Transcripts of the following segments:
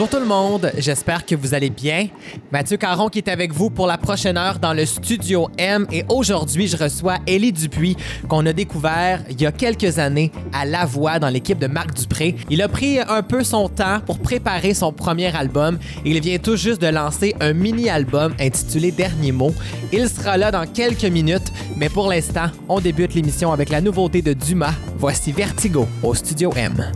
Bonjour tout le monde, j'espère que vous allez bien. Mathieu Caron qui est avec vous pour la prochaine heure dans le studio M et aujourd'hui je reçois Élie Dupuis qu'on a découvert il y a quelques années à La Voix dans l'équipe de Marc Dupré. Il a pris un peu son temps pour préparer son premier album il vient tout juste de lancer un mini-album intitulé Dernier mot. Il sera là dans quelques minutes, mais pour l'instant, on débute l'émission avec la nouveauté de Dumas. Voici Vertigo au studio M.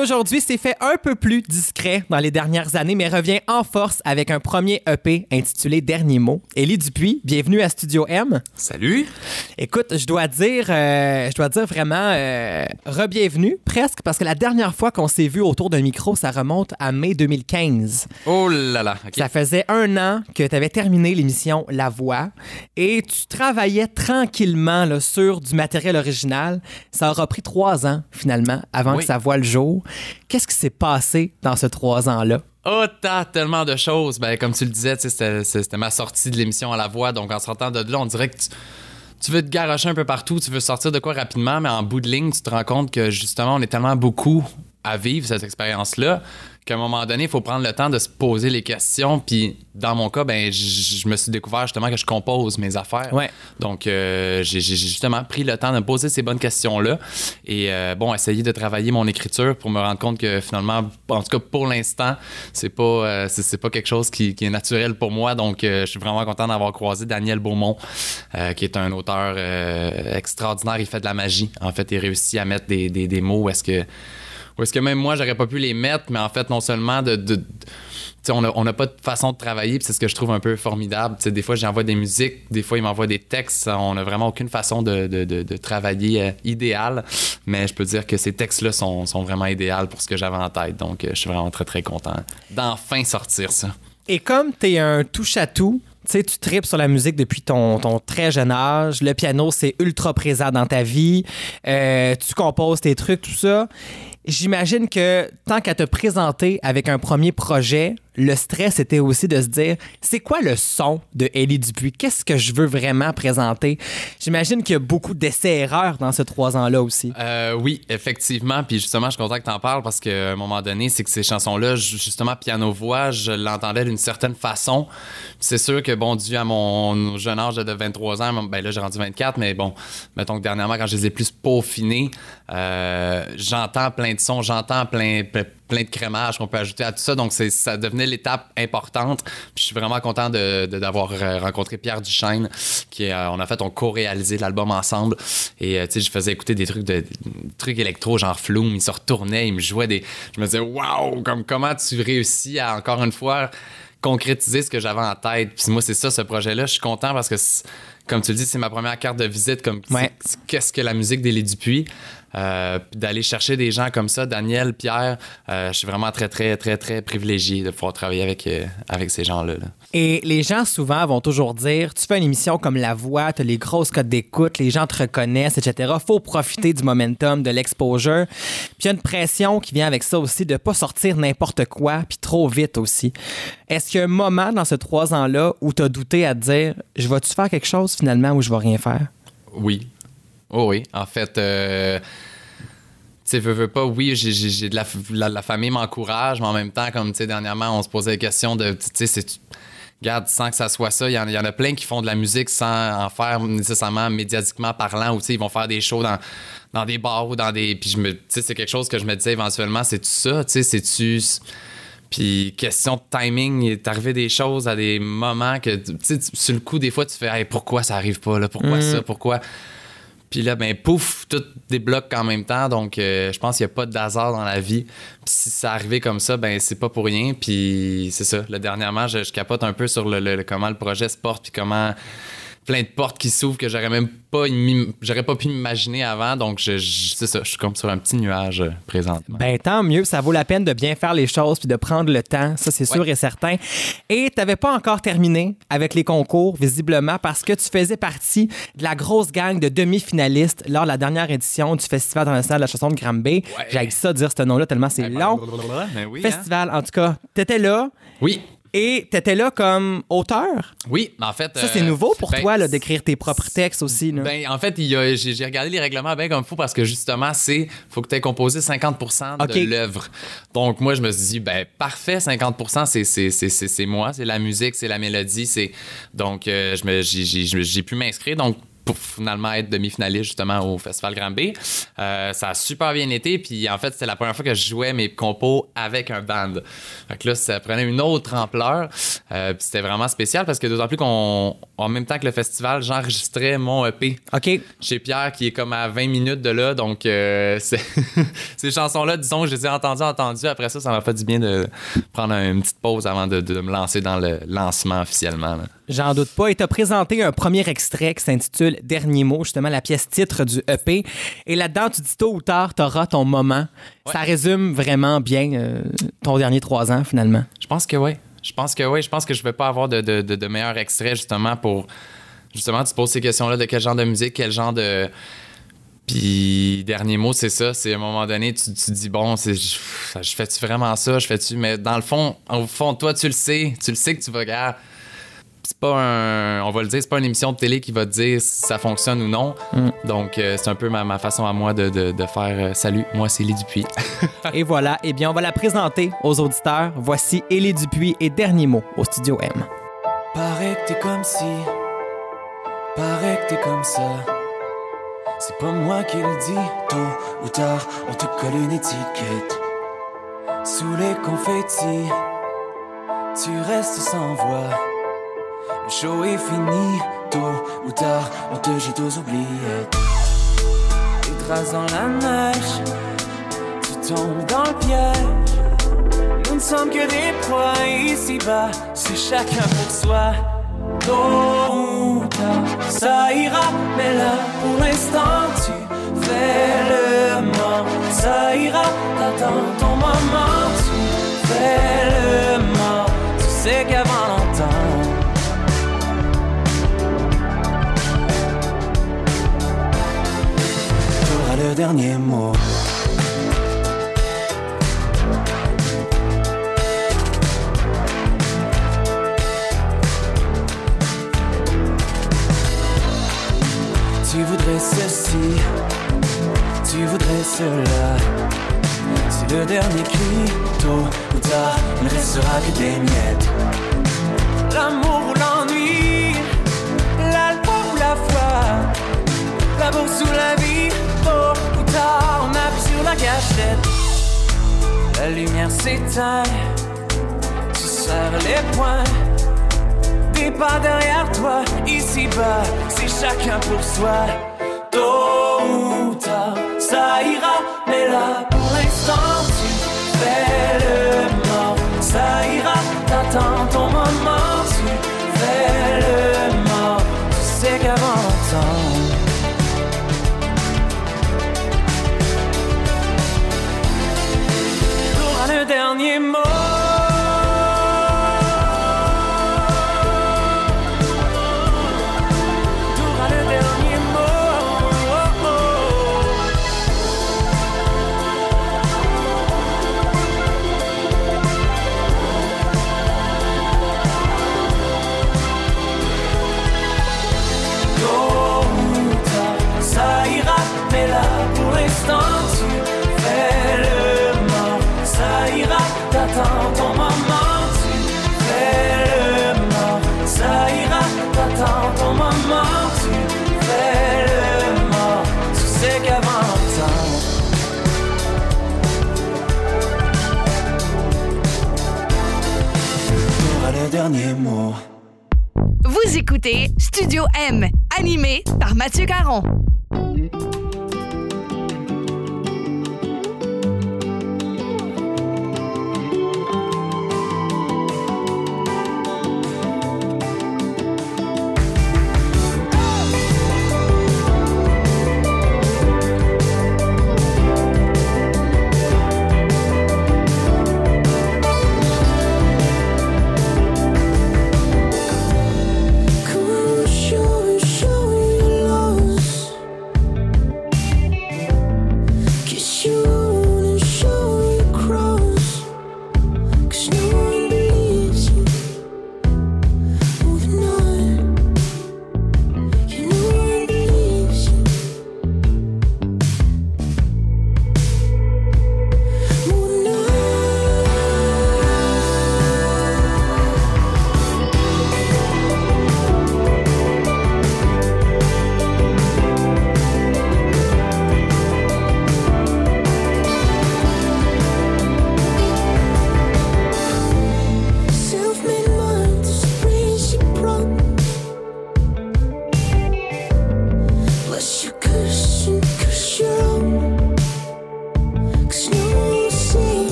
aujourd'hui s'est fait un peu plus discret dans les dernières années, mais revient en force avec un premier EP intitulé Dernier mot. Élie Dupuis, bienvenue à Studio M. Salut! Écoute, je dois dire, euh, je dois dire vraiment euh, re-bienvenue presque parce que la dernière fois qu'on s'est vu autour d'un micro, ça remonte à mai 2015. Oh là là! Ça faisait un an que tu avais terminé l'émission La Voix et tu travaillais tranquillement là, sur du matériel original. Ça aura pris trois ans finalement avant Oui. que ça voie le jour. Qu'est-ce qui s'est passé dans ces trois ans-là? Oh, t'as tellement de choses. Ben, comme tu le disais, c'était ma sortie de l'émission à la voix. Donc, en sortant de là, on dirait que tu, tu veux te garocher un peu partout, tu veux sortir de quoi rapidement, mais en bout de ligne, tu te rends compte que justement, on est tellement beaucoup à vivre cette expérience-là qu'à un moment donné, il faut prendre le temps de se poser les questions. Puis, dans mon cas, ben, je me suis découvert justement que je compose mes affaires. Ouais. Donc, euh, j'ai justement pris le temps de me poser ces bonnes questions-là et, euh, bon, essayer de travailler mon écriture pour me rendre compte que finalement, en tout cas pour l'instant, c'est pas, euh, c'est pas quelque chose qui, qui est naturel pour moi. Donc, je suis vraiment content d'avoir croisé Daniel Beaumont, qui est un auteur extraordinaire. Il fait de la magie. En fait, il réussit à mettre des, des, des mots où est-ce que, où est-ce que même moi, j'aurais pas pu les mettre, mais en fait, non seulement de, on n'a on a pas de façon de travailler, puis c'est ce que je trouve un peu formidable. Tu sais, des fois, j'envoie des musiques, des fois, ils m'envoient des textes. On n'a vraiment aucune façon de, de, de, travailler euh, idéal, mais je peux dire que ces textes-là sont, sont vraiment idéaux pour ce que j'avais en tête. Donc, euh, je suis vraiment très, très content d'enfin sortir ça. Et comme tu es un touche-à-tout, tu tu tripes sur la musique depuis ton, ton très jeune âge. Le piano, c'est ultra présent dans ta vie. Euh, tu composes tes trucs, tout ça. J'imagine que tant qu'à te présenter avec un premier projet, le stress était aussi de se dire c'est quoi le son de Ellie Dupuis? Qu'est-ce que je veux vraiment présenter? J'imagine qu'il y a beaucoup d'essais-erreurs dans ces trois ans-là aussi. Euh, oui, effectivement. Puis justement, je suis content que tu en parles parce qu'à un moment donné, c'est que ces chansons-là, justement, piano-voix, je l'entendais d'une certaine façon. C'est sûr que, bon, dû à mon jeune âge de 23 ans, ben là, j'ai rendu 24, mais bon, mettons que dernièrement, quand je les ai plus peaufinés, euh, j'entends plein de sons, j'entends plein, plein de crémage qu'on peut ajouter à tout ça. Donc, ça devenait l'étape importante. Puis, je suis vraiment content d'avoir de, rencontré Pierre Duchesne, qui euh, on a fait, on co-réalisé l'album ensemble. Et, euh, tu sais, je faisais écouter des trucs de trucs électro, genre Flume. Il se retournait, il me jouait des. Je me disais, waouh, comme comment tu réussis à, encore une fois, concrétiser ce que j'avais en tête. Puis moi, c'est ça, ce projet-là. Je suis content parce que, comme tu le dis, c'est ma première carte de visite. Comme qu'est-ce que la musique d'Élie Dupuis. Euh, d'aller chercher des gens comme ça, Daniel, Pierre, euh, je suis vraiment très, très, très, très privilégié de pouvoir travailler avec, euh, avec ces gens-là. Et les gens, souvent, vont toujours dire tu fais une émission comme La Voix, tu as les grosses codes d'écoute, les gens te reconnaissent, etc. faut profiter du momentum, de l'exposure. Puis il y a une pression qui vient avec ça aussi de pas sortir n'importe quoi, puis trop vite aussi. Est-ce qu'il y a un moment dans ces trois ans-là où tu as douté à te dire je vais-tu faire quelque chose finalement ou je vais rien faire? Oui, Oh oui, en fait, euh, tu sais, veux, veux pas, oui, j'ai de la, la, famille m'encourage, mais en même temps, comme tu sais, dernièrement, on se posait la question de, tu sais, c'est. Regarde, sans que ça soit ça, il y, en, a plein qui font de la musique sans en faire nécessairement médiatiquement parlant, ou ils vont faire des shows dans, dans des bars ou dans des. Puis je me, tu sais, c'est quelque chose que je me disais éventuellement, c'est tout ça, tu sais, c'est-tu. Puis question de timing, il est arrivé des choses à des moments que, tu sais, sur le coup, des fois, tu fais, pourquoi ça arrive pas, là, pourquoi mm. ça, pourquoi? Puis là, ben pouf, tout débloque en même temps. Donc, euh, je pense qu'il n'y a pas de hasard dans la vie. Puis si ça arrivait comme ça, ben c'est pas pour rien. Puis c'est ça. Le dernièrement, je, je, capote un peu sur le, comment le projet se porte, puis comment plein de portes qui s'ouvrent que j'aurais même pas j'aurais pas pu m'imaginer avant donc je, c'est ça je suis comme sur un petit nuage euh, présentement. Ben tant mieux, ça vaut la peine de bien faire les choses puis de prendre le temps, ça c'est sûr et certain. Et tu n'avais pas encore terminé avec les concours visiblement parce que tu faisais partie de la grosse gang de demi-finalistes lors de la dernière édition du festival international de la chanson de Granby. Ouais. J'ai ça dire ce nom-là tellement c'est long. Ben oui, hein. festival en tout cas, tu étais là. Oui. Et tu étais là comme auteur? Oui, en fait. Ça, c'est euh, nouveau pour ben, toi, d'écrire tes propres textes aussi. Ben, en fait, j'ai regardé les règlements bien comme fou parce que justement, c'est faut que tu aies composé 50 de l'œuvre. Donc, moi, je me suis dit, ben, parfait, 50 c'est moi, c'est la musique, c'est la mélodie. c'est Donc, euh, j'ai pu m'inscrire. Donc, pour finalement être demi-finaliste justement au Festival Grand B. Euh, ça a super bien été. Puis en fait, c'était la première fois que je jouais mes compos avec un band. Donc là, ça prenait une autre ampleur. Euh, puis c'était vraiment spécial parce que d'autant plus qu'en même temps que le festival, j'enregistrais mon EP. OK. Chez Pierre, qui est comme à 20 minutes de là. Donc euh, ces chansons-là, disons, je les ai entendues, entendues. Après ça, ça m'a fait du bien de prendre une petite pause avant de, de me lancer dans le lancement officiellement. J'en doute pas. Et t'as présenté un premier extrait qui s'intitule Dernier mot, justement la pièce titre du EP. Et là-dedans, tu dis tôt ou tard, t'auras ton moment. Ça résume vraiment bien euh, ton dernier trois ans, finalement. Je pense que oui. Je pense que oui. Je pense que je vais pas avoir de, de, de, meilleur extrait, justement, pour. Justement, tu poses ces questions-là de quel genre de musique, quel genre de. Puis, dernier mot, c'est ça. C'est à un moment donné, tu, tu dis, bon, je, je fais-tu vraiment ça? Je fais-tu. Mais dans le fond, au fond, toi, tu le sais. Tu le sais que tu vas, gars c'est pas un, on va le dire, c'est pas une émission de télé qui va te dire si ça fonctionne ou non. Mm. Donc, euh, c'est un peu ma, façon à moi de, de, faire euh, salut, moi c'est Élie Dupuis. et voilà, eh bien, on va la présenter aux auditeurs. Voici Élie Dupuis et dernier mot au studio M. Paraît que t'es comme si, paraît que t'es comme ça. C'est pas moi qui le dis, tôt ou tard, on te colle une étiquette. Sous les confettis, tu restes sans voix. Le show est fini, tôt ou tard, on te jette aux oubliettes. Et traces dans la neige, tu tombes dans le piège. Nous ne ne sommes que des proies ici-bas, c'est chacun pour soi. Tôt ou tard, ça ira, mais là, pour l'instant, tu fais le mort. Ça ira, t'attends ton moment, tu fais le mort. Tu sais dernier mot. Tu voudrais ceci, tu voudrais cela. C'est le dernier cri, tôt ou tard, il ne restera que des miettes. L'amour ou la vie, tôt ou tard, on appuie sur la gâchette. La lumière s'éteint, tu serres les poings T'es pas derrière toi, ici-bas, c'est chacun pour soi. Tôt ou tard, ça ira, mais là, pour l'instant, tu fais le mort. Ça ira, t'attends ton moment, tu fais le mort. Tu sais qu'avant longtemps, dernier mot. Vous écoutez Studio M, animé par Mathieu Caron.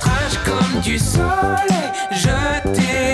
Trash comme du soleil, jeté dans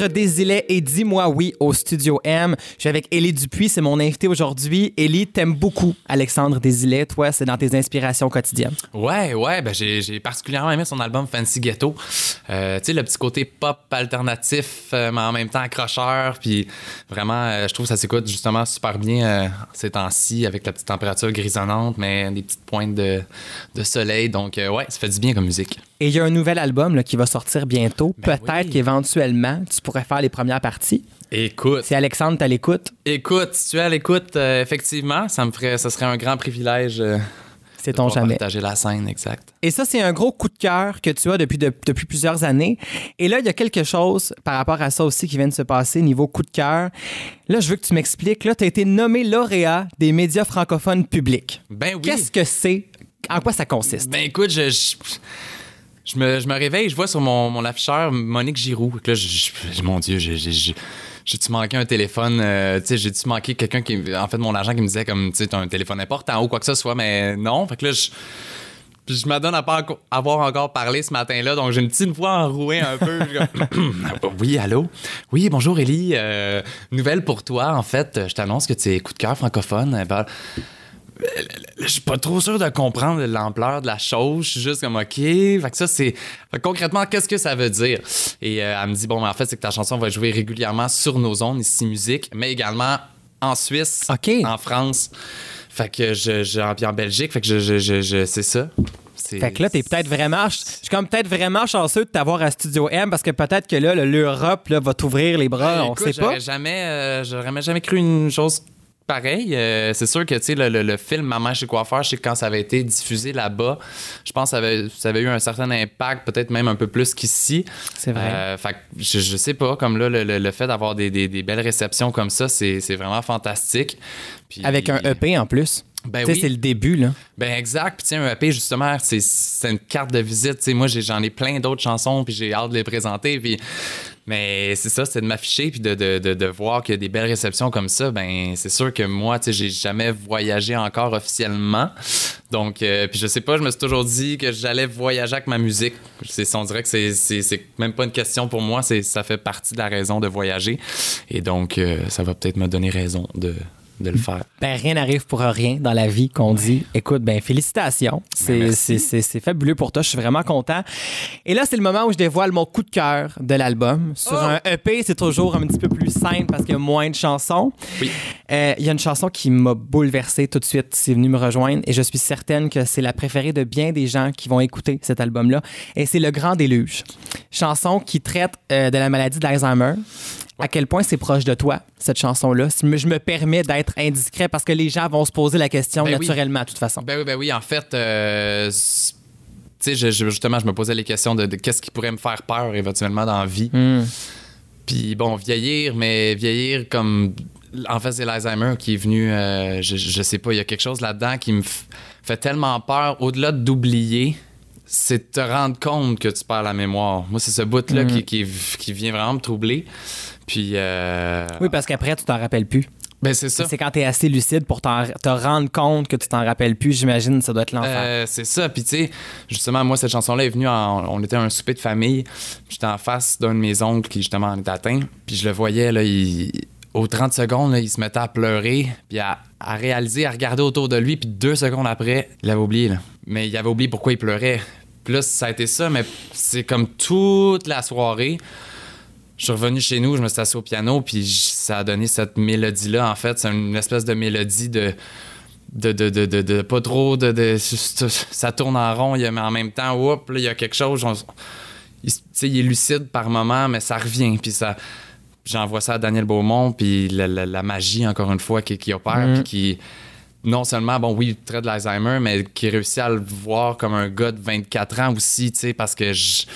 Alexandre Désilet et Dis-moi oui au Studio M. Je suis avec Élie Dupuis, c'est mon invité aujourd'hui. Élie, t'aimes beaucoup Alexandre Désilet. Toi, c'est dans tes inspirations quotidiennes. Ouais, ouais, ben j'ai particulièrement aimé son album Fancy Ghetto. Euh, tu sais, le petit côté pop alternatif, euh, mais en même temps accrocheur. Puis vraiment, euh, je trouve que ça s'écoute justement super bien ces temps-ci avec la petite température grisonnante, mais des petites pointes de, de soleil. Donc, ouais, ça fait du bien comme musique. Et il y a un nouvel album là, qui va sortir bientôt. Ben Peut-être oui. qu'éventuellement, tu pourrais faire les premières parties. Écoute, Si Alexandre, t'as l'écoute, écoute, si tu es à l'écoute, euh, effectivement, ça me ferait, ça serait un grand privilège euh, c'est ton jamais. partager la scène, exact. Et ça, c'est un gros coup de cœur que tu as depuis, de- depuis plusieurs années. Et là, il y a quelque chose par rapport à ça aussi qui vient de se passer niveau coup de cœur. Là, je veux que tu m'expliques. Là, tu as été nommé lauréat des médias francophones publics. Ben oui. Qu'est-ce que c'est? En quoi ça consiste? Ben écoute, je, je, je me, je me réveille, je vois sur mon, mon afficheur Monique Giroux. Là, mon Dieu, j'ai- j'ai- j'ai- j'ai-tu manqué un téléphone? euh, j'ai-tu manqué quelqu'un qui. En fait, mon agent qui me disait comme, tu sais, un téléphone important ou quoi que ce soit, mais non. Fait que là, je. je m'adonne à pas avoir encore parlé ce matin-là, donc j'ai une petite voix enrouée un peu. Oui, allô? Oui, bonjour Élie. Euh, nouvelle pour toi, en fait, je t'annonce que tu es coup de cœur francophone. Je suis pas trop sûr de comprendre l'ampleur de la chose. Je suis juste comme OK. Fait que ça, c'est. concrètement, qu'est-ce que ça veut dire? Et euh, elle me dit bon, ben, en fait, c'est que ta chanson va jouer régulièrement sur nos ondes ici musique, mais également en Suisse, en France. Fait que je, je, en Belgique. Fait que je, je, je, c'est ça. Fait que là, t'es peut-être vraiment. Je suis comme peut-être vraiment chanceux de t'avoir à Studio M parce que peut-être que là, le- l'Europe va t'ouvrir les bras. on Écoute, sait pas. j'aurais jamais, euh, j'aurais jamais cru une chose pareille. Euh, c'est sûr que le, le- le film Maman chez coiffeur, je sais que quand ça avait été diffusé là-bas, je pense que ça avait, ça avait eu un certain impact, peut-être même un peu plus qu'ici. C'est vrai. Euh, fait que je, je sais pas, comme là, le, fait d'avoir des, des- des belles réceptions comme ça, c'est, vraiment fantastique. Puis- Avec un EP en plus. Ben oui. c'est le début, là. Ben exact. Puis tiens, un EP, justement, c'est, une carte de visite. Moi, j'ai, j'en ai plein d'autres chansons, puis j'ai hâte de les présenter. Puis Mais c'est ça, c'est de m'afficher puis de, de, de, de voir qu'il y a des belles réceptions comme ça. Ben, c'est sûr que moi, tu sais, j'ai jamais voyagé encore officiellement. Donc, euh, puis je sais pas, je me suis toujours dit que j'allais voyager avec ma musique. C'est, on dirait que c'est, c'est, même pas une question pour moi, c'est, ça fait partie de la raison de voyager. Et donc, euh, ça va peut-être me donner raison de, de le faire. Ben, rien n'arrive pour rien dans la vie qu'on dit. Écoute, ben, félicitations. C'est, merci. c'est, c'est, c'est fabuleux pour toi. Je suis vraiment content. Et là, c'est le moment où je dévoile mon coup de cœur de l'album. Sur un EP, c'est toujours un petit peu plus simple parce qu'il y a moins de chansons. Oui. Euh, Il y a une chanson qui m'a bouleversé tout de suite. C'est venu me rejoindre et je suis certaine que c'est la préférée de bien des gens qui vont écouter cet album-là. Et c'est Le Grand Déluge. Chanson qui traite euh, de la maladie d'Alzheimer. À quel point c'est proche de toi, cette chanson-là? Je me permets d'être indiscret parce que les gens vont se poser la question Ben oui. naturellement, de toute façon. Ben oui, ben oui. En fait, euh, tu sais, justement, je me posais les questions de, de qu'est-ce qui pourrait me faire peur éventuellement dans la vie. Hmm. Puis bon, vieillir, mais vieillir comme. En fait, c'est l'Alzheimer qui est venu. euh, je, je sais pas, il y a quelque chose là-dedans qui me fait tellement peur. Au-delà d'oublier, c'est te rendre compte que tu perds la mémoire. Moi, c'est ce bout-là qui, qui, qui vient vraiment me troubler. Puis. euh, Oui, parce qu'après, tu t'en rappelles plus. ben c'est ça. C'est quand tu es assez lucide pour te rendre compte que tu t'en rappelles plus, j'imagine, ça doit être l'enfer. Euh, c'est ça. Puis, tu sais, justement, moi, cette chanson-là est venue en. On était à un souper de famille. J'étais en face d'un de mes oncles qui, justement, en était atteint. Puis, je le voyais, là, il. Aux 30 secondes, là, il se mettait à pleurer, puis à, à réaliser, à regarder autour de lui, puis deux secondes après, il avait oublié. Là. Mais il avait oublié pourquoi il pleurait. Puis là, ça a été ça, mais c'est comme toute la soirée. Je suis revenu chez nous, je me suis assis au piano, puis ça a donné cette mélodie-là. En fait, c'est une espèce de mélodie de de, de, de, de, de pas trop de, de- ça tourne en rond mais en même temps oups, là, il y a quelque chose on- il, il est lucide par moment mais ça revient puis ça j'envoie ça à Daniel Beaumont puis la, la- la magie encore une fois qui, qui opère puis qui non seulement bon oui il traite de l'Alzheimer mais qui réussit à le voir comme un gars de 24 ans aussi tu sais parce que je-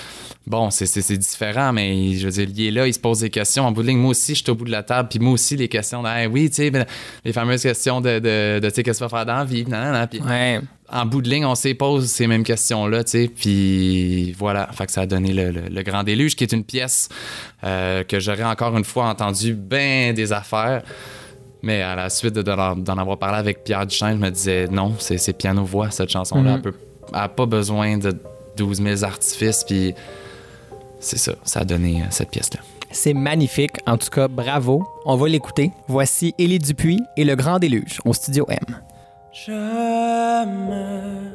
Bon, c'est- différent, mais je veux dire, il est là, il se pose des questions. En bout de ligne, moi aussi, je suis au bout de la table, puis moi aussi, les questions de, Hey, oui, tu sais, ben, les fameuses questions de, de, de, tu sais, qu'est-ce que tu vas faire dans la vie, nan, nan. Puis Ouais. en bout de ligne, on se pose ces mêmes questions-là, tu sais, puis voilà, fait que ça a donné le, le- le Grand Déluge, qui est une pièce euh, que j'aurais encore une fois entendu bien des affaires. Mais à la suite de- d'en avoir parlé avec Pierre Duchesne, je me disais non, c'est piano-voix, cette chanson-là. Mhm. Elle peut- elle a pas besoin de 12 000 artifices, puis c'est ça, ça a donné euh, cette pièce-là. C'est magnifique. En tout cas, bravo. On va l'écouter. Voici Élie Dupuis et Le Grand Déluge au Studio M. Je me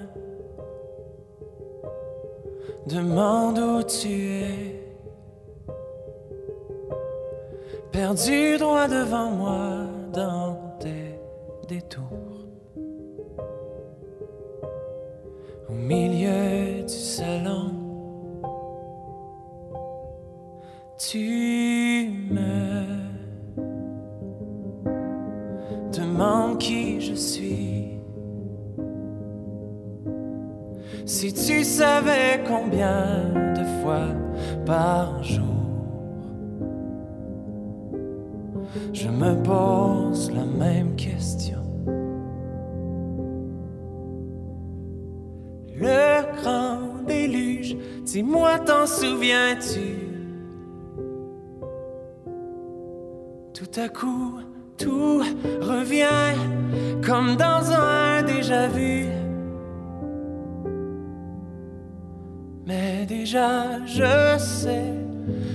demande où tu es, perdu droit devant moi dans tes détours, au milieu du salon. Tu me demandes qui je suis. Si tu savais combien de fois par jour je me pose la même question. Le grand déluge, dis-moi, t'en souviens-tu? Tout à coup, tout revient comme dans un déjà vu. Mais déjà, je sais,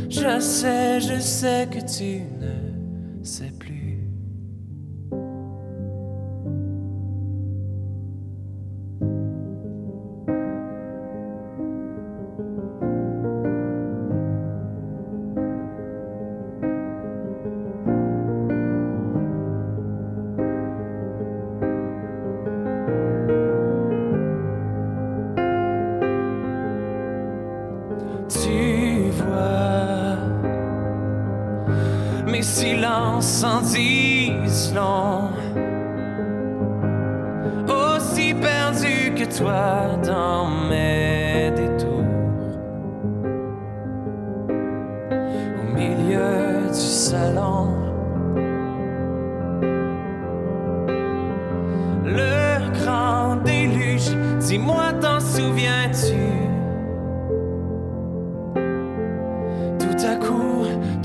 je sais, je sais que tu ne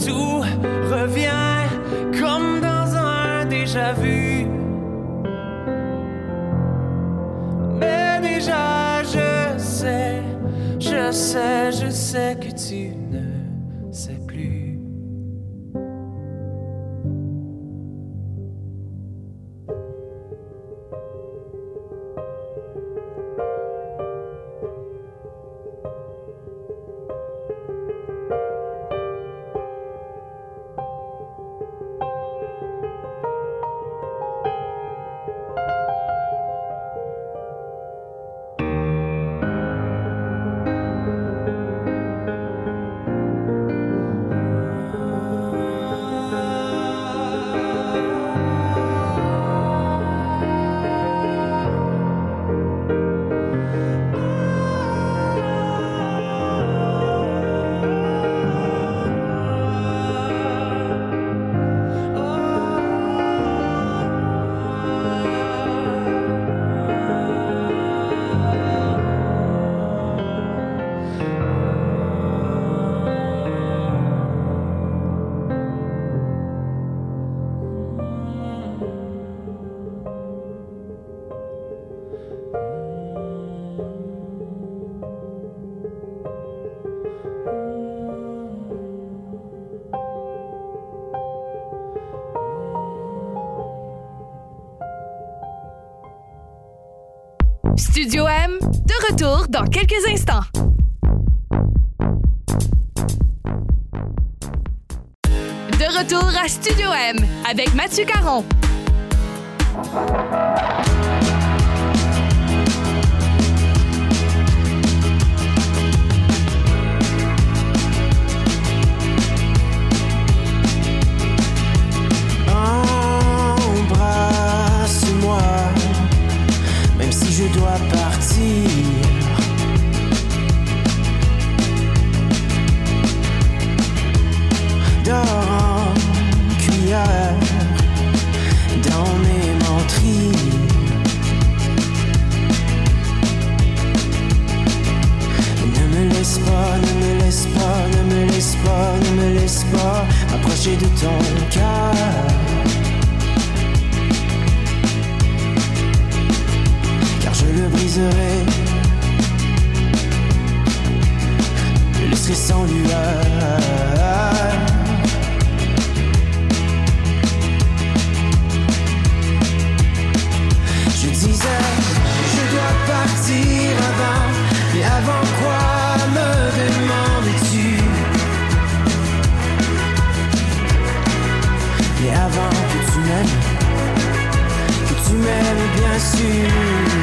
tout revient comme dans un déjà vu. Mais déjà, je sais, je sais, je sais que tu dans quelques instants. De retour à Studio M avec Mathieu Caron. Embrasse-moi, même si je dois partir. En cuillère dans mes menteries. Ne me laisse pas, ne me laisse pas, ne me laisse pas, ne me laisse pas m'approcher de ton cœur. car je le briserai. Je le laisserai sans lueur. Je disais, je dois partir avant, mais avant quoi me demandes-tu? Mais avant que tu m'aimes que tu m'aimes bien sûr.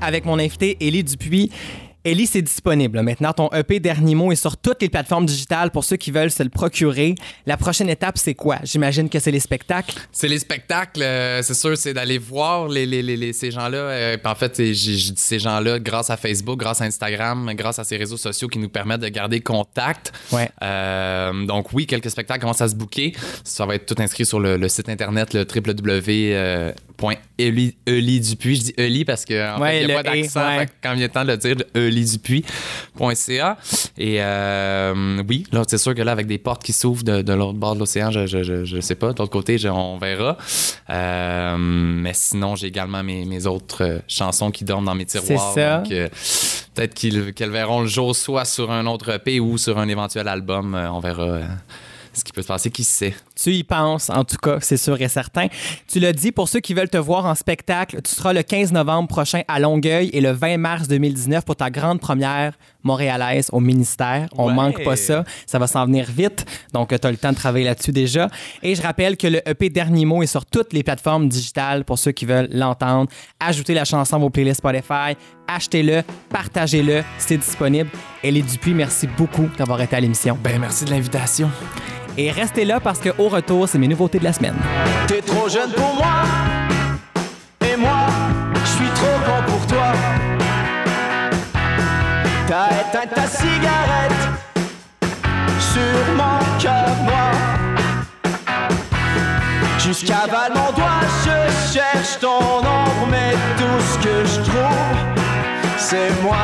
Avec mon invité Élie Dupuis. Élie, c'est disponible. Maintenant, ton EP Dernier mot est sur toutes les plateformes digitales pour ceux qui veulent se le procurer. La prochaine étape, c'est quoi? J'imagine que c'est les spectacles. C'est les spectacles, euh, c'est sûr, c'est d'aller voir les, les- les- ces gens-là. Euh, en fait, j'ai dit ces gens-là grâce à Facebook, grâce à Instagram, grâce à ces réseaux sociaux qui nous permettent de garder contact. Ouais. Euh, donc oui, quelques spectacles commencent à se booker. Ça va être tout inscrit sur le, le site internet, le www.eli-dupuis. Je dis Eli parce qu'en Ouais, fait, il n'y a pas d'accent. E, ouais. Que Quand il le temps de le dire, elidupuis.ca. Et euh, oui, là, c'est sûr que là, avec des portes qui s'ouvrent de, de l'autre bord de l'océan, je, je, je, je sais pas. De l'autre côté, on verra. Euh, mais sinon, j'ai également mes, mes autres euh, chansons qui dorment dans mes tiroirs. C'est ça. Donc, euh, peut-être qu'elles verront le jour soit sur un autre EP ou sur un éventuel album. On verra ce qui peut se passer. Qui sait? Tu y penses, en tout cas, c'est sûr et certain. Tu l'as dit, pour ceux qui veulent te voir en spectacle, tu seras le 15 novembre prochain à Longueuil et le 20 mars 2019 pour ta grande première montréalaise au ministère. On Ouais. manque pas ça. Ça va s'en venir vite. Donc, tu as le temps de travailler là-dessus déjà. Et je rappelle que le EP Dernier mot est sur toutes les plateformes digitales pour ceux qui veulent l'entendre. Ajoutez la chanson à vos playlists Spotify. Achetez-le, partagez-le, c'est disponible. Elie Dupuis, merci beaucoup d'avoir été à l'émission. Ben, merci de l'invitation. Et restez là parce qu'au retour, c'est mes nouveautés de la semaine. T'es trop jeune pour moi. Et moi, je suis trop grand pour toi. T'as éteint ta cigarette Sur mon cœur noir Jusqu'à Val Je cherche ton ombre Mais tout ce que je trouve C'est moi.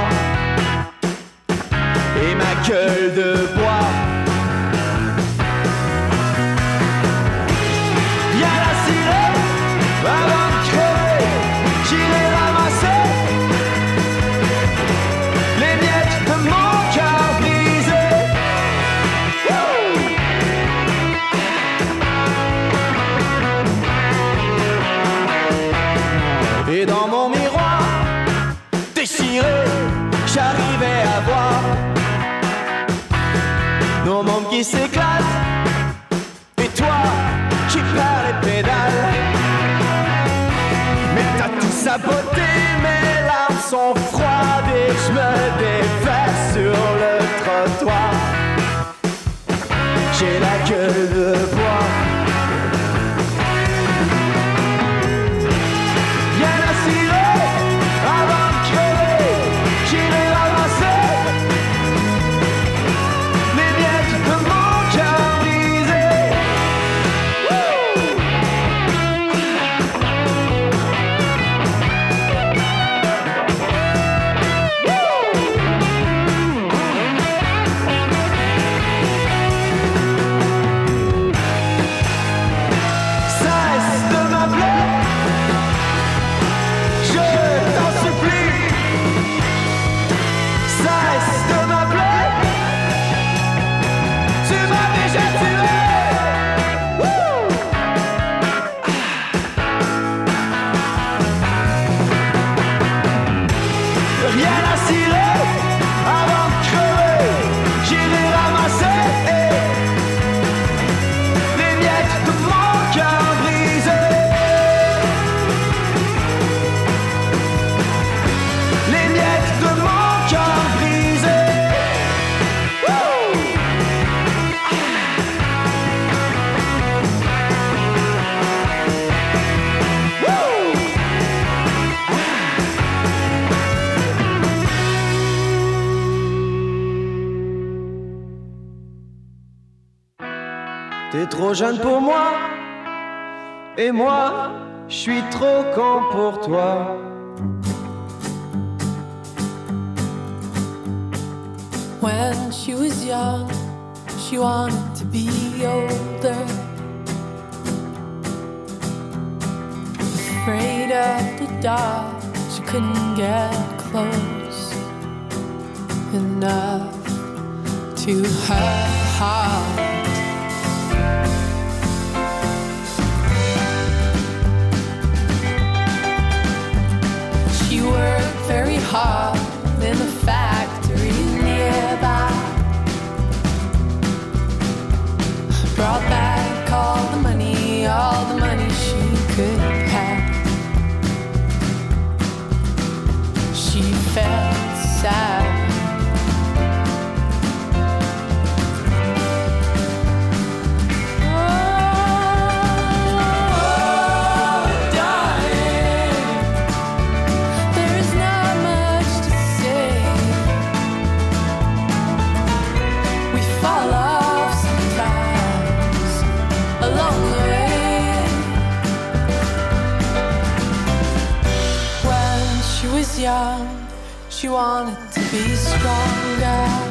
Et ma gueule de bois trop jeune pour moi Et moi, je suis trop con pour toi When she was young, she wanted to be older. Afraid of the dark, she couldn't get close enough to her heart. Very hard in the factory nearby. Brought back all the money, all the money she could have. She felt sad. want it to be stronger.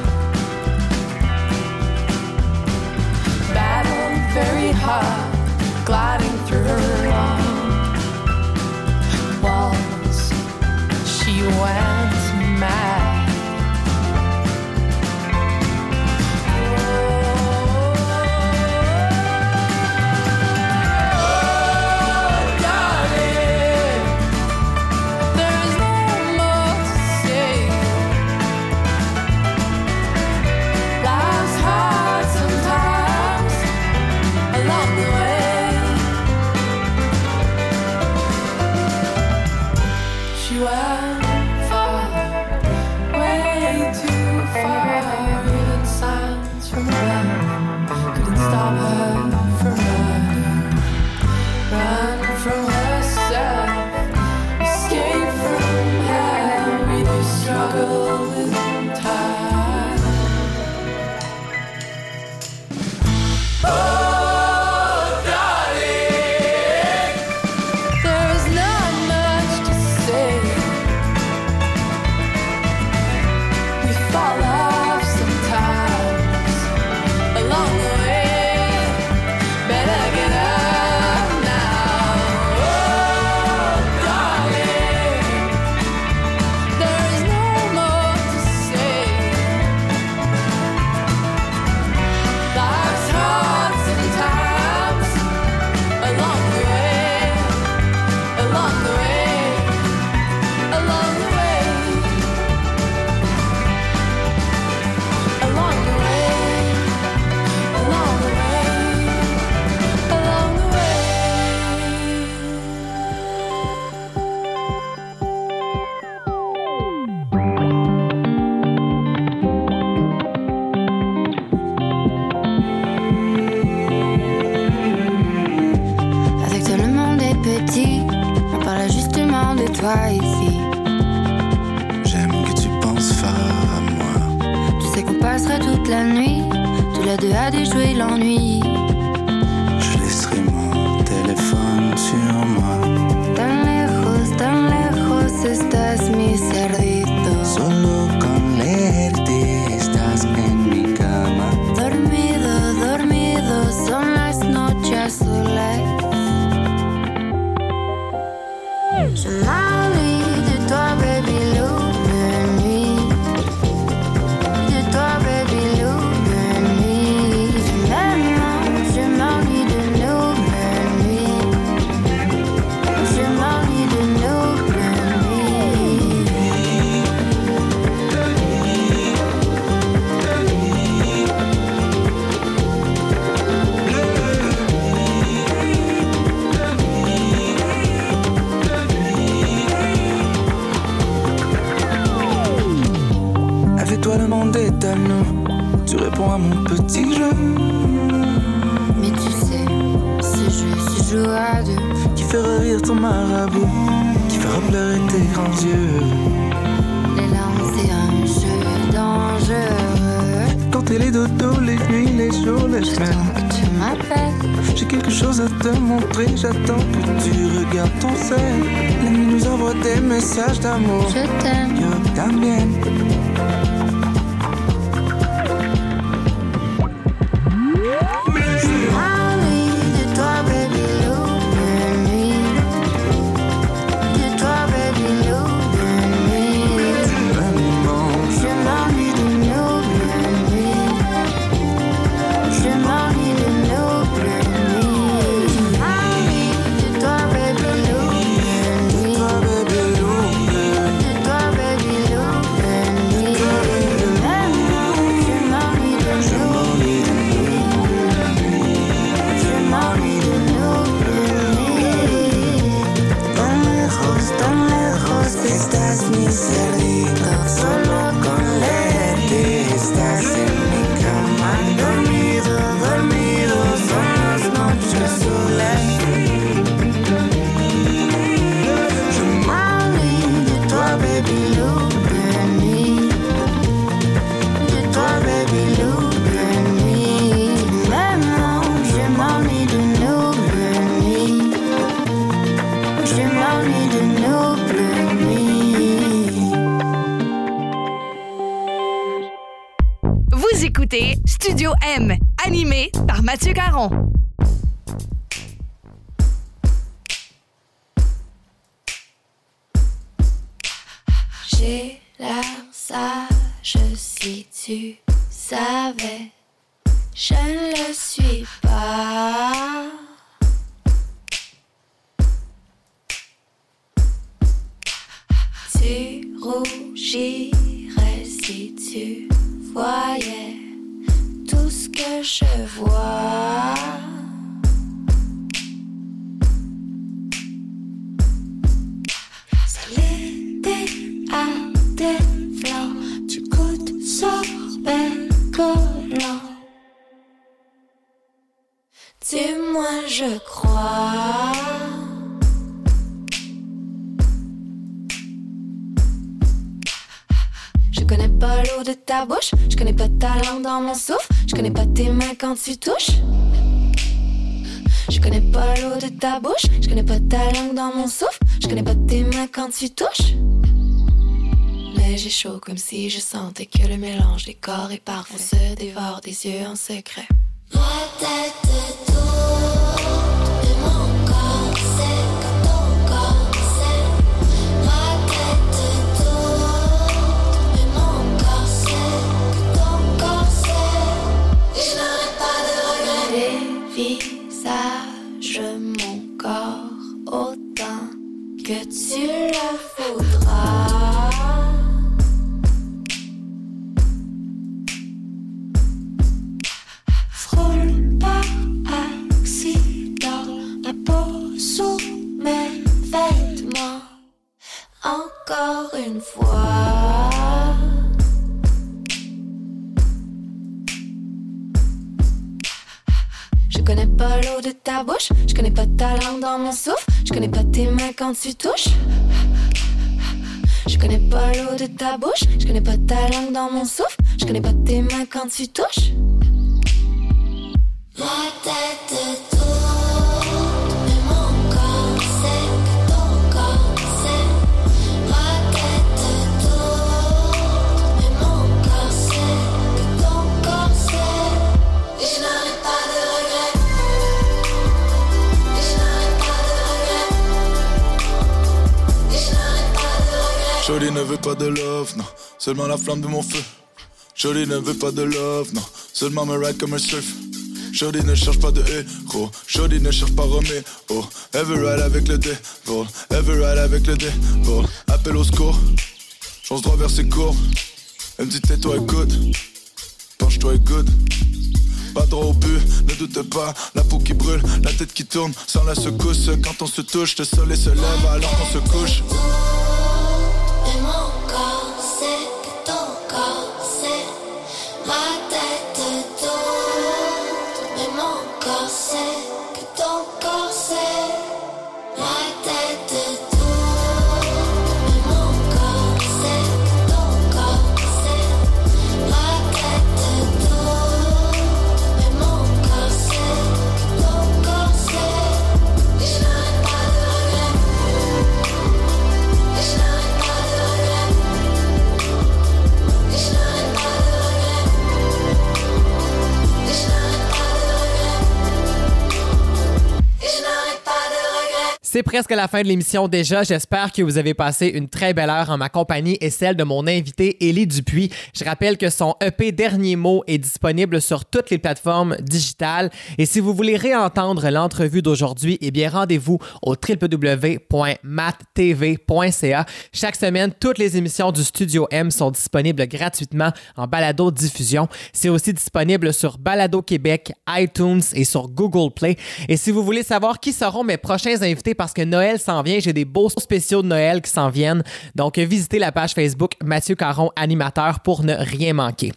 J'ai quelque chose à te montrer, j'attends que tu regardes ton sel. La nous envoie des messages d'amour. Je t'aime. Yo. Par Mathieu Caron. J'ai l'air sage si tu savais. Je ne le suis pas. Tu rougirais si tu voyais ce que je vois. C'est l'été à tes flancs, tu goûtes sorbet collant. Dis-moi, je crois. Je connais pas l'eau de ta bouche, je connais pas ta langue dans mon souffle, je connais pas tes mains quand tu touches. Je connais pas l'eau de ta bouche, je connais pas ta langue dans mon souffle, je connais pas tes mains quand tu touches. Mais j'ai chaud comme si je sentais que le mélange des corps est parfait. Se dévore des yeux en secret. Visage mon corps autant que tu le voudras. Frôle par accident ma peau sous mes vêtements. Encore une fois. Je connais pas l'eau de ta bouche, je connais pas ta langue dans mon souffle, je connais pas tes mains quand tu touches. Je connais pas l'eau de ta bouche, je connais pas ta langue dans mon souffle, je connais pas tes mains quand tu touches. Ma tête Jolie ne veut pas de love, non, seulement la flamme de mon feu. Jolie ne veut pas de love, non, seulement me ride comme un surf. Jolie ne cherche pas de héros, Jolie ne cherche pas Romeo. Oh, ever ride avec le devil, ever ride avec le devil. Appel au secours, chance droit vers ses cours. Elle me dit tais-toi écoute, penche-toi et good. Pas droit au but, ne doute pas, la peau qui brûle, la tête qui tourne, sans la secousse. Quand on se touche, le soleil se lève alors qu'on se couche. C'est presque la fin de l'émission déjà. J'espère que vous avez passé une très belle heure en ma compagnie et celle de mon invité Élie Dupuis. Je rappelle que son EP Dernier mot est disponible sur toutes les plateformes digitales. Et si vous voulez réentendre l'entrevue d'aujourd'hui, eh bien rendez-vous au www.mattv.ca. Chaque semaine, toutes les émissions du Studio M sont disponibles gratuitement en balado diffusion. C'est aussi disponible sur Balado Québec, iTunes et sur Google Play. Et si vous voulez savoir qui seront mes prochains invités parce que Noël s'en vient, j'ai des beaux spéciaux de Noël qui s'en viennent. Donc visitez la page Facebook Mathieu Caron animateur pour ne rien manquer.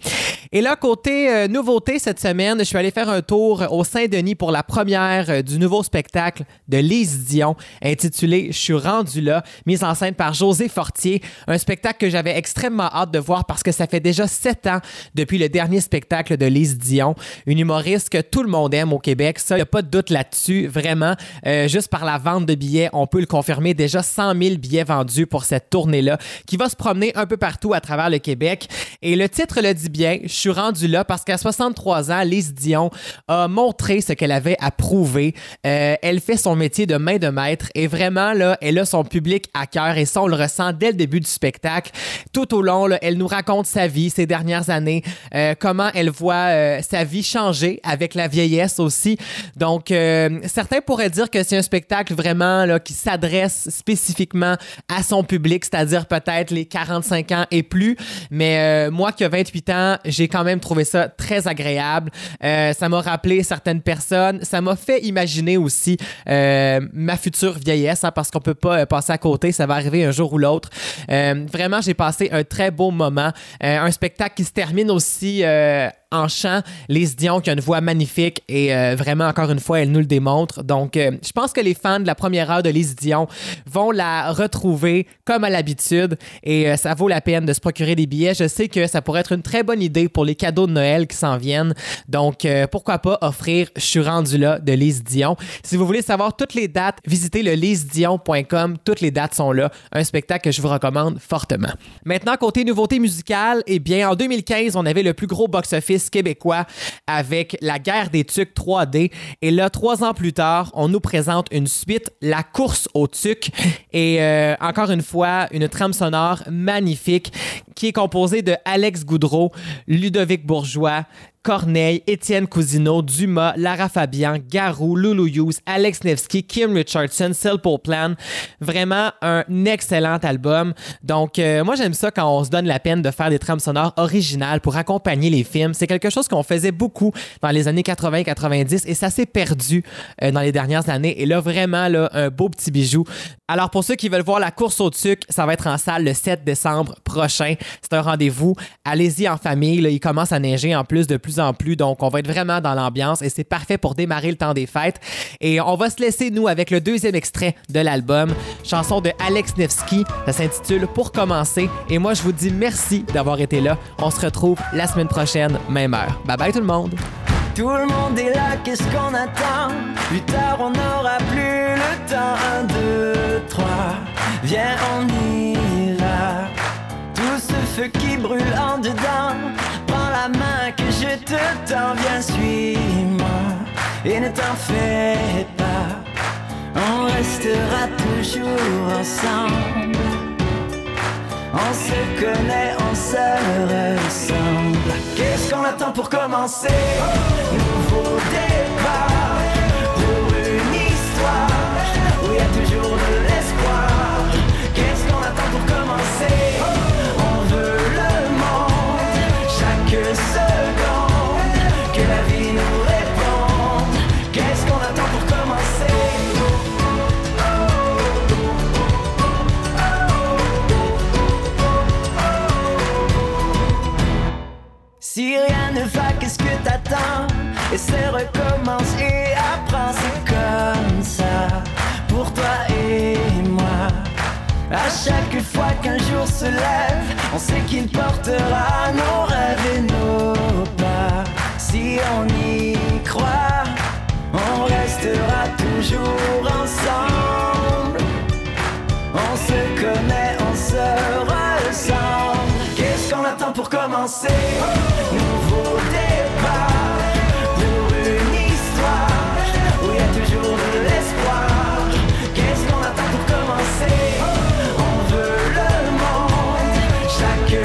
Et là côté euh, nouveauté cette semaine, je suis allé faire un tour au Saint-Denis pour la première euh, du nouveau spectacle de Lise Dion intitulé Je suis rendu là, mise en scène par José Fortier, un spectacle que j'avais extrêmement hâte de voir parce que ça fait déjà sept ans depuis le dernier spectacle de Lise Dion, une humoriste que tout le monde aime au Québec. Ça, il n'y a pas de doute là-dessus, vraiment, euh, juste par la vente de billets. On peut le confirmer. Déjà 100 000 billets vendus pour cette tournée-là qui va se promener un peu partout à travers le Québec. Et le titre le dit bien. Je suis rendu là parce qu'à 63 ans, Lise Dion a montré ce qu'elle avait à prouver. Euh, elle fait son métier de main de maître et vraiment, là, elle a son public à cœur et ça, on le ressent dès le début du spectacle. Tout au long, là, elle nous raconte sa vie, ses dernières années, euh, comment elle voit euh, sa vie changer avec la vieillesse aussi. Donc, certains pourraient dire que c'est un spectacle vraiment qui s'adresse spécifiquement à son public, c'est-à-dire peut-être les 45 ans et plus. Mais euh, moi qui ai 28 ans, j'ai quand même trouvé ça très agréable. Euh, ça m'a rappelé certaines personnes. Ça m'a fait imaginer aussi euh, ma future vieillesse, hein, parce qu'on peut pas passer à côté. Ça va arriver un jour ou l'autre. Vraiment, j'ai passé un très beau moment. Un spectacle qui se termine aussi en chant. Lise Dion qui a une voix magnifique et euh, vraiment, encore une fois, elle nous le démontre. Donc, euh, je pense que les fans de la première heure de Lise Dion vont la retrouver comme à l'habitude et euh, ça vaut la peine de se procurer des billets. Je sais que ça pourrait être une très bonne idée pour les cadeaux de Noël qui s'en viennent. Donc, pourquoi pas offrir Je suis rendu là de Lise Dion. Si vous voulez savoir toutes les dates, visitez le lisedion.com. Toutes les dates sont là. Un spectacle que je vous recommande fortement. Maintenant, côté nouveauté musicale, eh bien, en 2015, on avait le plus gros box-office québécois avec La guerre des tucs 3D. Et là, trois ans plus tard, on nous présente une suite, La course aux tucs. Et euh, encore une fois, une trame sonore magnifique qui est composée de Alex Goudreau, Ludovic Bourgeois, Corneille, Étienne Cousineau, Dumas, Lara Fabian, Garou, Lulu Hughes, Alex Nevsky, Kim Richardson, Simple Plan. Vraiment un excellent album. Donc, euh, moi, j'aime ça quand on se donne la peine de faire des trames sonores originales pour accompagner les films. C'est quelque chose qu'on faisait beaucoup dans les années 80-90 et ça s'est perdu euh, dans les dernières années. Et là, vraiment, un beau petit bijou. Alors, pour ceux qui veulent voir la course au tuc, ça va être en salle le 7 décembre prochain. C'est un rendez-vous. Allez-y en famille. Il commence à neiger en plus de plus en plus. Donc, on va être vraiment dans l'ambiance et c'est parfait pour démarrer le temps des fêtes. Et on va se laisser, nous, avec le deuxième extrait de l'album, chanson de Alex Nevsky. Ça s'intitule Pour commencer. Et moi, je vous dis merci d'avoir été là. On se retrouve la semaine prochaine, même heure. Bye bye tout le monde. Tout le monde est là, qu'est-ce qu'on attend? Plus tard on n'aura plus le temps Un, deux, trois, viens on Tout ce feu qui brûle en dedans que je te tends Viens suis-moi et ne t'en fais pas On restera toujours ensemble on se connaît, on se ressemble. Qu'est-ce qu'on attend pour commencer? Nouveau départ pour une histoire où il y a toujours de l'espoir. Qu'est-ce qu'on attend pour commencer? Monde, chaque seconde, que la vie nous réponde. Qu'est-ce qu'on attend pour commencer? Si rien ne va, qu'est-ce que t'attends? Essaie, recommence et apprends, c'est comme ça Pour toi et moi À chaque fois qu'un jour se lève On sait qu'il portera nos rêves et nos pas Si on y croit On restera toujours ensemble on se connaît, on se ressemble. Qu'est-ce qu'on attend pour commencer? Nouveau départ pour une histoire où il y a toujours de l'espoir. Qu'est-ce qu'on attend pour commencer?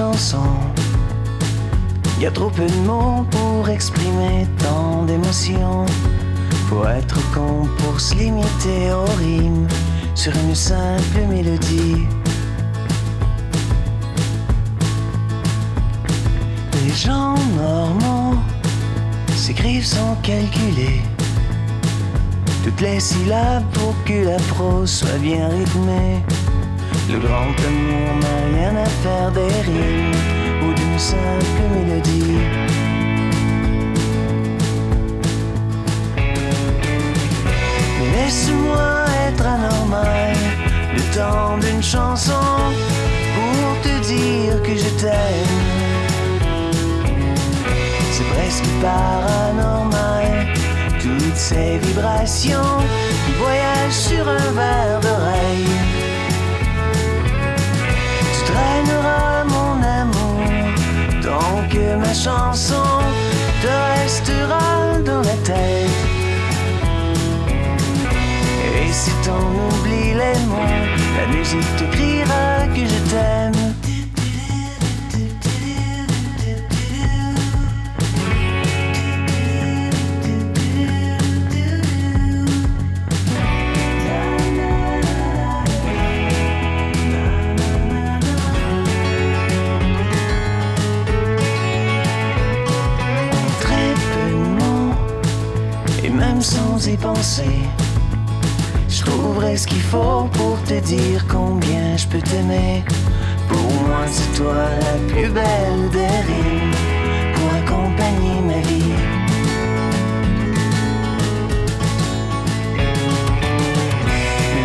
chansons. Y a trop peu de mots pour exprimer tant d'émotions. Faut être con pour se limiter aux rimes sur une simple mélodie. Les gens normaux s'écrivent sans calculer. Toutes les syllabes pour que la prose soit bien rythmée. Le grand amour n'a rien à faire des rimes ou d'une simple mélodie. Laisse-moi être anormal le temps d'une chanson pour te dire que je t'aime. C'est presque paranormal toutes ces vibrations qui voyagent sur un verre d'oreille. Traîneras mon amour tant que ma chanson te restera dans la tête. Et si t'en oublies les mots, la musique te criera que je t'aime. Sans y penser. Je trouverai ce qu'il faut pour te dire combien je peux t'aimer. Pour moi, c'est toi la plus belle des rimes pour accompagner ma vie.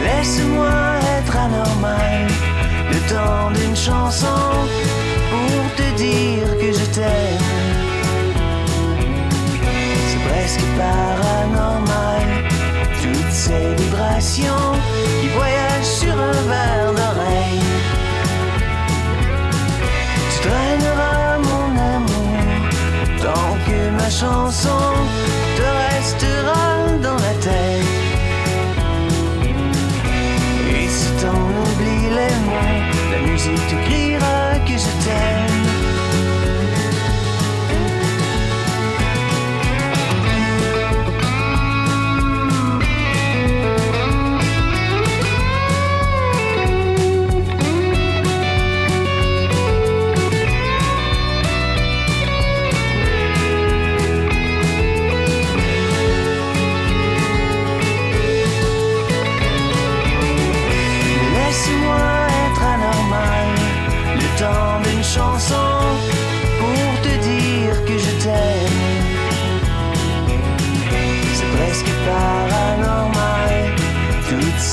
Laisse-moi être anormal le temps d'une chanson pour te dire que je t'aime. Presque paranormal. Toutes ces vibrations qui voyagent sur un verre d'oreille. Tu traîneras mon amour Tant que ma chanson te restera dans la tête. Et si t'en oublies les mots La musique te criera que je t'aime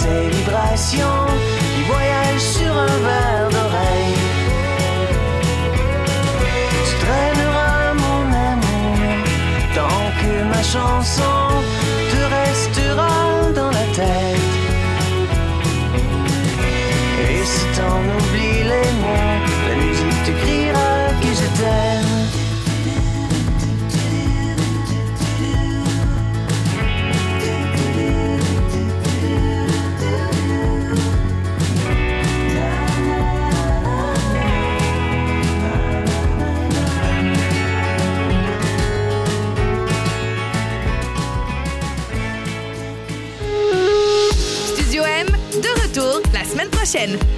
ces vibrations qui voyagent sur un verre d'oreille. Tu traîneras mon amour tant que ma chanson Studio